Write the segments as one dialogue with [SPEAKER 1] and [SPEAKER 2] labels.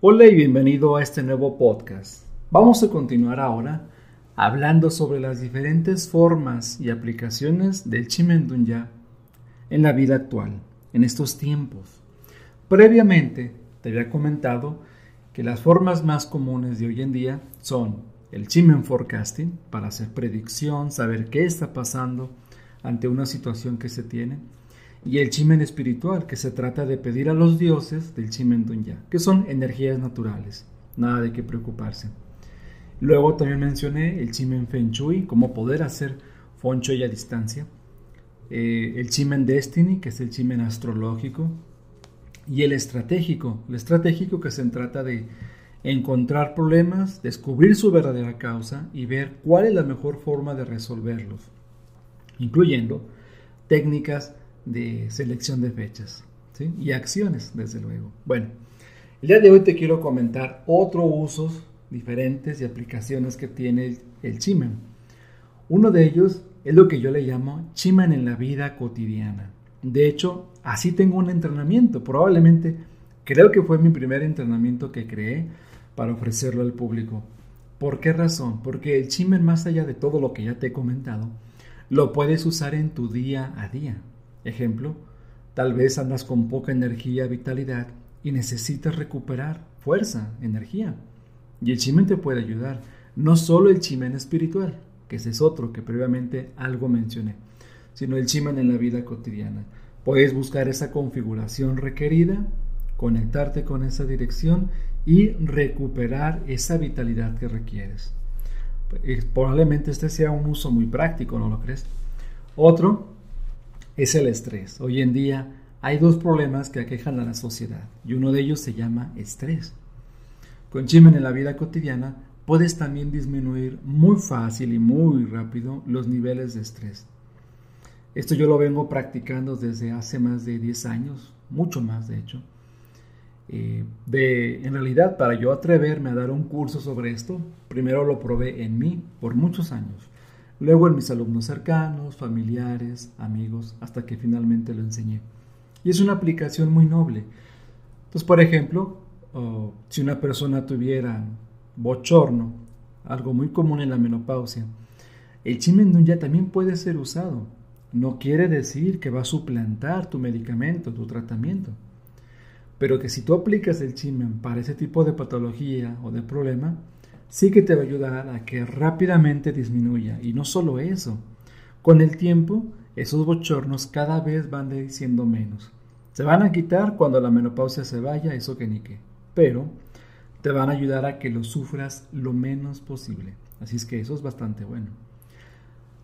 [SPEAKER 1] Hola y bienvenido a este nuevo podcast. Vamos a continuar ahora hablando sobre las diferentes formas y aplicaciones del Chimendunya en la vida actual, en estos tiempos. Previamente te había comentado que las formas más comunes de hoy en día son el Chimen Forecasting, para hacer predicción, saber qué está pasando ante una situación que se tiene, y el chimen espiritual, que se trata de pedir a los dioses del chimen dunya, que son energías naturales, nada de qué preocuparse. Luego también mencioné el chimen feng shui, cómo poder hacer feng a distancia, eh, el chimen destiny, que es el chimen astrológico, y el estratégico, el estratégico que se trata de encontrar problemas, descubrir su verdadera causa y ver cuál es la mejor forma de resolverlos, incluyendo técnicas de selección de fechas y acciones, desde luego. Bueno, el día de hoy te quiero comentar otros usos diferentes y aplicaciones que tiene el Chimen. Uno de ellos es lo que yo le llamo Chimen en la vida cotidiana. De hecho, así tengo un entrenamiento. Probablemente creo que fue mi primer entrenamiento que creé para ofrecerlo al público. ¿Por qué razón? Porque el Chimen, más allá de todo lo que ya te he comentado, lo puedes usar en tu día a día. Ejemplo, tal vez andas con poca energía, vitalidad y necesitas recuperar fuerza, energía. Y el chimen te puede ayudar. No solo el chimen espiritual, que ese es otro que previamente algo mencioné, sino el chimen en la vida cotidiana. Puedes buscar esa configuración requerida, conectarte con esa dirección y recuperar esa vitalidad que requieres. Probablemente este sea un uso muy práctico, ¿no lo crees? Otro es el estrés. Hoy en día hay dos problemas que aquejan a la sociedad y uno de ellos se llama estrés. Con Chimen en la vida cotidiana puedes también disminuir muy fácil y muy rápido los niveles de estrés. Esto yo lo vengo practicando desde hace más de 10 años, mucho más de hecho. Eh, de, en realidad, para yo atreverme a dar un curso sobre esto, primero lo probé en mí por muchos años luego en mis alumnos cercanos, familiares, amigos, hasta que finalmente lo enseñé. Y es una aplicación muy noble. Entonces, por ejemplo, si una persona tuviera bochorno, algo muy común en la menopausia, el chimendunya también puede ser usado. No quiere decir que va a suplantar tu medicamento, tu tratamiento. Pero que si tú aplicas el chimen para ese tipo de patología o de problema, sí que te va a ayudar a que rápidamente disminuya. Y no solo eso, con el tiempo esos bochornos cada vez van diciendo menos. Se van a quitar cuando la menopausia se vaya, eso que ni qué. Pero te van a ayudar a que lo sufras lo menos posible. Así es que eso es bastante bueno.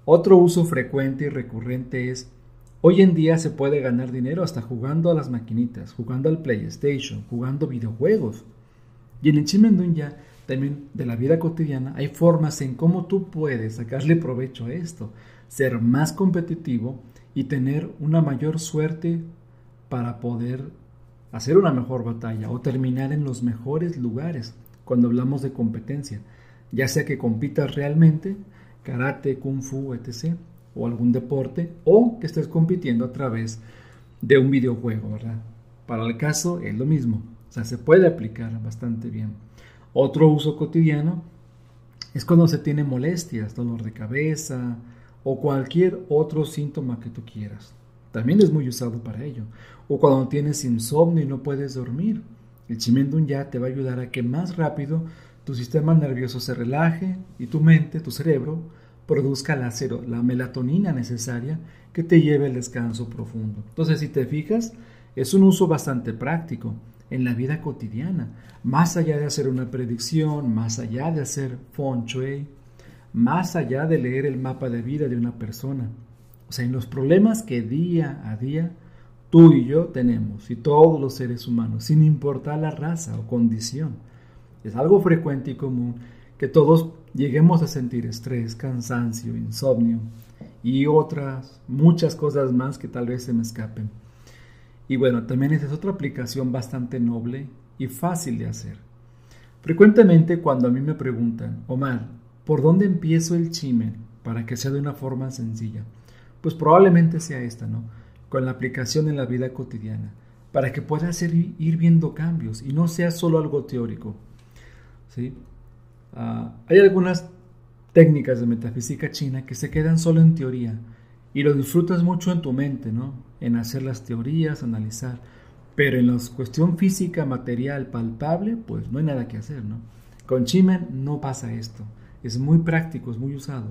[SPEAKER 1] Otro uso frecuente y recurrente es, hoy en día se puede ganar dinero hasta jugando a las maquinitas, jugando al PlayStation, jugando videojuegos. Y en el Chimendunya también de la vida cotidiana, hay formas en cómo tú puedes sacarle provecho a esto, ser más competitivo y tener una mayor suerte para poder hacer una mejor batalla o terminar en los mejores lugares cuando hablamos de competencia, ya sea que compitas realmente, karate, kung fu, etc., o algún deporte, o que estés compitiendo a través de un videojuego, ¿verdad? Para el caso es lo mismo, o sea, se puede aplicar bastante bien. Otro uso cotidiano es cuando se tiene molestias, dolor de cabeza o cualquier otro síntoma que tú quieras. También es muy usado para ello. O cuando tienes insomnio y no puedes dormir. El ya te va a ayudar a que más rápido tu sistema nervioso se relaje y tu mente, tu cerebro, produzca la, la melatonina necesaria que te lleve al descanso profundo. Entonces, si te fijas, es un uso bastante práctico en la vida cotidiana, más allá de hacer una predicción, más allá de hacer feng shui, más allá de leer el mapa de vida de una persona. O sea, en los problemas que día a día tú y yo tenemos, y todos los seres humanos, sin importar la raza o condición. Es algo frecuente y común que todos lleguemos a sentir estrés, cansancio, insomnio y otras muchas cosas más que tal vez se me escapen. Y bueno, también esa es otra aplicación bastante noble y fácil de hacer. Frecuentemente cuando a mí me preguntan, Omar, ¿por dónde empiezo el chimen para que sea de una forma sencilla? Pues probablemente sea esta, ¿no? Con la aplicación en la vida cotidiana. para que puedas ir viendo cambios y no sea solo algo teórico. ¿sí? Ah, hay algunas técnicas de metafísica china que se quedan solo en teoría y lo disfrutas mucho en tu mente, ¿no? En hacer las teorías, analizar. Pero en la cuestión física, material, palpable, pues no hay nada que hacer, ¿no? Con Chimen no pasa esto. Es muy práctico, es muy usado.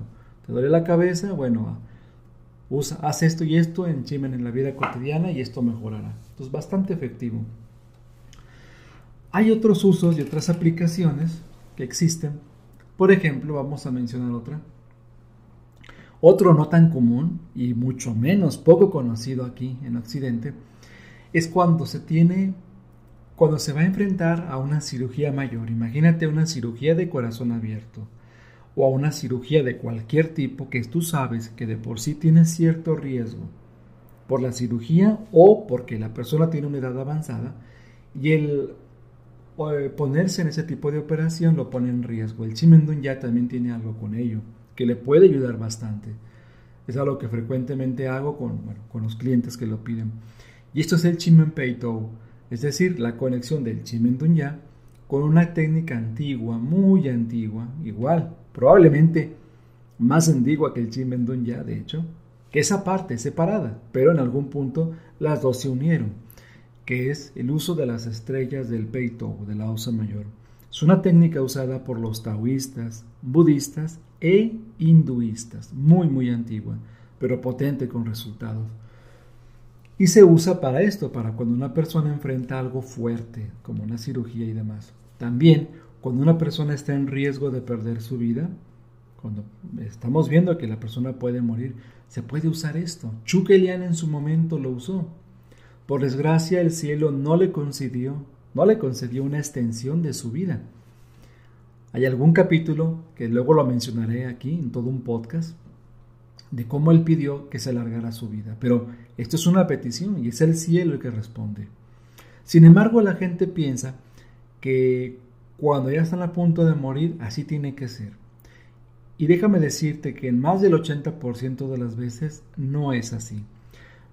[SPEAKER 1] Te duele la cabeza, bueno, usa, haz esto y esto en Chimen en la vida cotidiana y esto mejorará. Entonces, bastante efectivo. Hay otros usos y otras aplicaciones que existen. Por ejemplo, vamos a mencionar otra. Otro no tan común y mucho menos poco conocido aquí en Occidente es cuando se tiene cuando se va a enfrentar a una cirugía mayor. Imagínate una cirugía de corazón abierto o a una cirugía de cualquier tipo que tú sabes que de por sí tiene cierto riesgo por la cirugía o porque la persona tiene una edad avanzada y el eh, ponerse en ese tipo de operación lo pone en riesgo. El Chimendun ya también tiene algo con ello que le puede ayudar bastante. Es algo que frecuentemente hago con, con los clientes que lo piden. Y esto es el Chimenpeitou, es decir, la conexión del Ya con una técnica antigua, muy antigua, igual, probablemente más antigua que el Ya, de hecho, que esa parte separada, pero en algún punto las dos se unieron, que es el uso de las estrellas del Peitou, de la Osa Mayor. Es una técnica usada por los taoístas, budistas e hinduistas, muy muy antigua, pero potente con resultados. Y se usa para esto, para cuando una persona enfrenta algo fuerte, como una cirugía y demás. También cuando una persona está en riesgo de perder su vida, cuando estamos viendo que la persona puede morir, se puede usar esto. Chukelian en su momento lo usó. Por desgracia el cielo no le concedió no le concedió una extensión de su vida. Hay algún capítulo, que luego lo mencionaré aquí en todo un podcast, de cómo él pidió que se alargara su vida. Pero esto es una petición y es el cielo el que responde. Sin embargo, la gente piensa que cuando ya están a punto de morir, así tiene que ser. Y déjame decirte que en más del 80% de las veces no es así.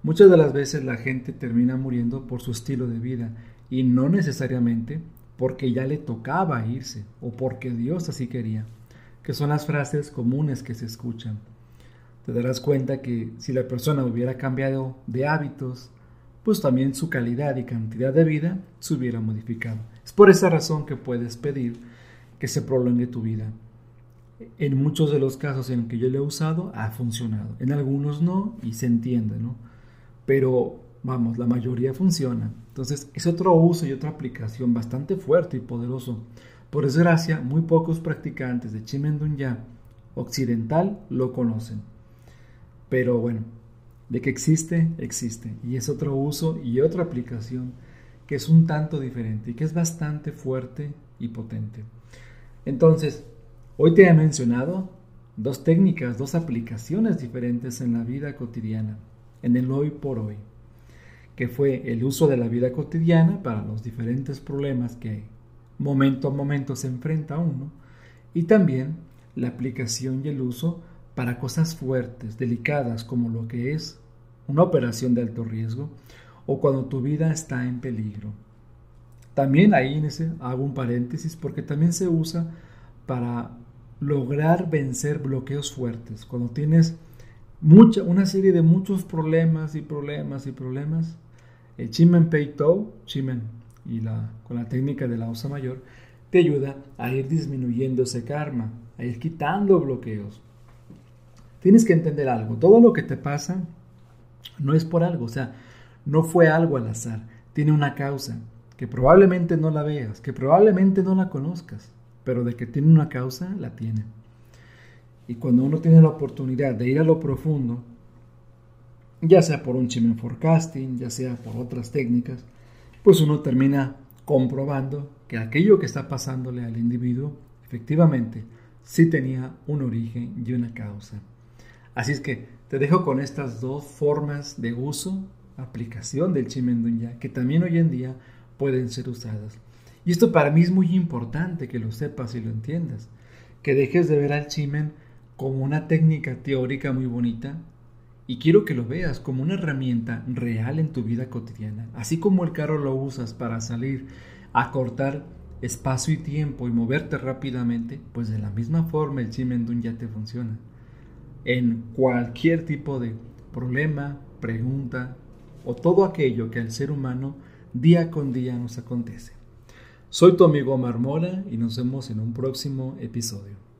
[SPEAKER 1] Muchas de las veces la gente termina muriendo por su estilo de vida y no necesariamente porque ya le tocaba irse o porque Dios así quería, que son las frases comunes que se escuchan. Te darás cuenta que si la persona hubiera cambiado de hábitos, pues también su calidad y cantidad de vida se hubiera modificado. Es por esa razón que puedes pedir que se prolongue tu vida. En muchos de los casos en que yo le he usado ha funcionado, en algunos no y se entiende, ¿no? Pero vamos, la mayoría funciona. Entonces es otro uso y otra aplicación bastante fuerte y poderoso. Por desgracia, muy pocos practicantes de Chimendunya occidental lo conocen. Pero bueno, de que existe, existe. Y es otro uso y otra aplicación que es un tanto diferente y que es bastante fuerte y potente. Entonces, hoy te he mencionado dos técnicas, dos aplicaciones diferentes en la vida cotidiana, en el hoy por hoy que fue el uso de la vida cotidiana para los diferentes problemas que momento a momento se enfrenta uno, y también la aplicación y el uso para cosas fuertes, delicadas, como lo que es una operación de alto riesgo o cuando tu vida está en peligro. También ahí en ese hago un paréntesis porque también se usa para lograr vencer bloqueos fuertes. Cuando tienes una serie de muchos problemas y problemas y problemas, el Chimen Pei Tou, Chimen, y la, con la técnica de la osa mayor, te ayuda a ir disminuyendo ese karma, a ir quitando bloqueos. Tienes que entender algo, todo lo que te pasa no es por algo, o sea, no fue algo al azar, tiene una causa, que probablemente no la veas, que probablemente no la conozcas, pero de que tiene una causa, la tiene. Y cuando uno tiene la oportunidad de ir a lo profundo, ya sea por un chimen forecasting, ya sea por otras técnicas, pues uno termina comprobando que aquello que está pasándole al individuo efectivamente sí tenía un origen y una causa. Así es que te dejo con estas dos formas de uso, aplicación del Chimen que también hoy en día pueden ser usadas. Y esto para mí es muy importante que lo sepas y lo entiendas, que dejes de ver al Chimen como una técnica teórica muy bonita Y quiero que lo veas como una herramienta real en tu vida cotidiana. Así como el carro lo usas para salir a cortar espacio y tiempo y moverte rápidamente, pues de la misma forma el Chimendun ya te funciona. En cualquier tipo de problema, pregunta o todo aquello que al ser humano día con día nos acontece. Soy tu amigo Omar Mora y nos vemos en un próximo episodio.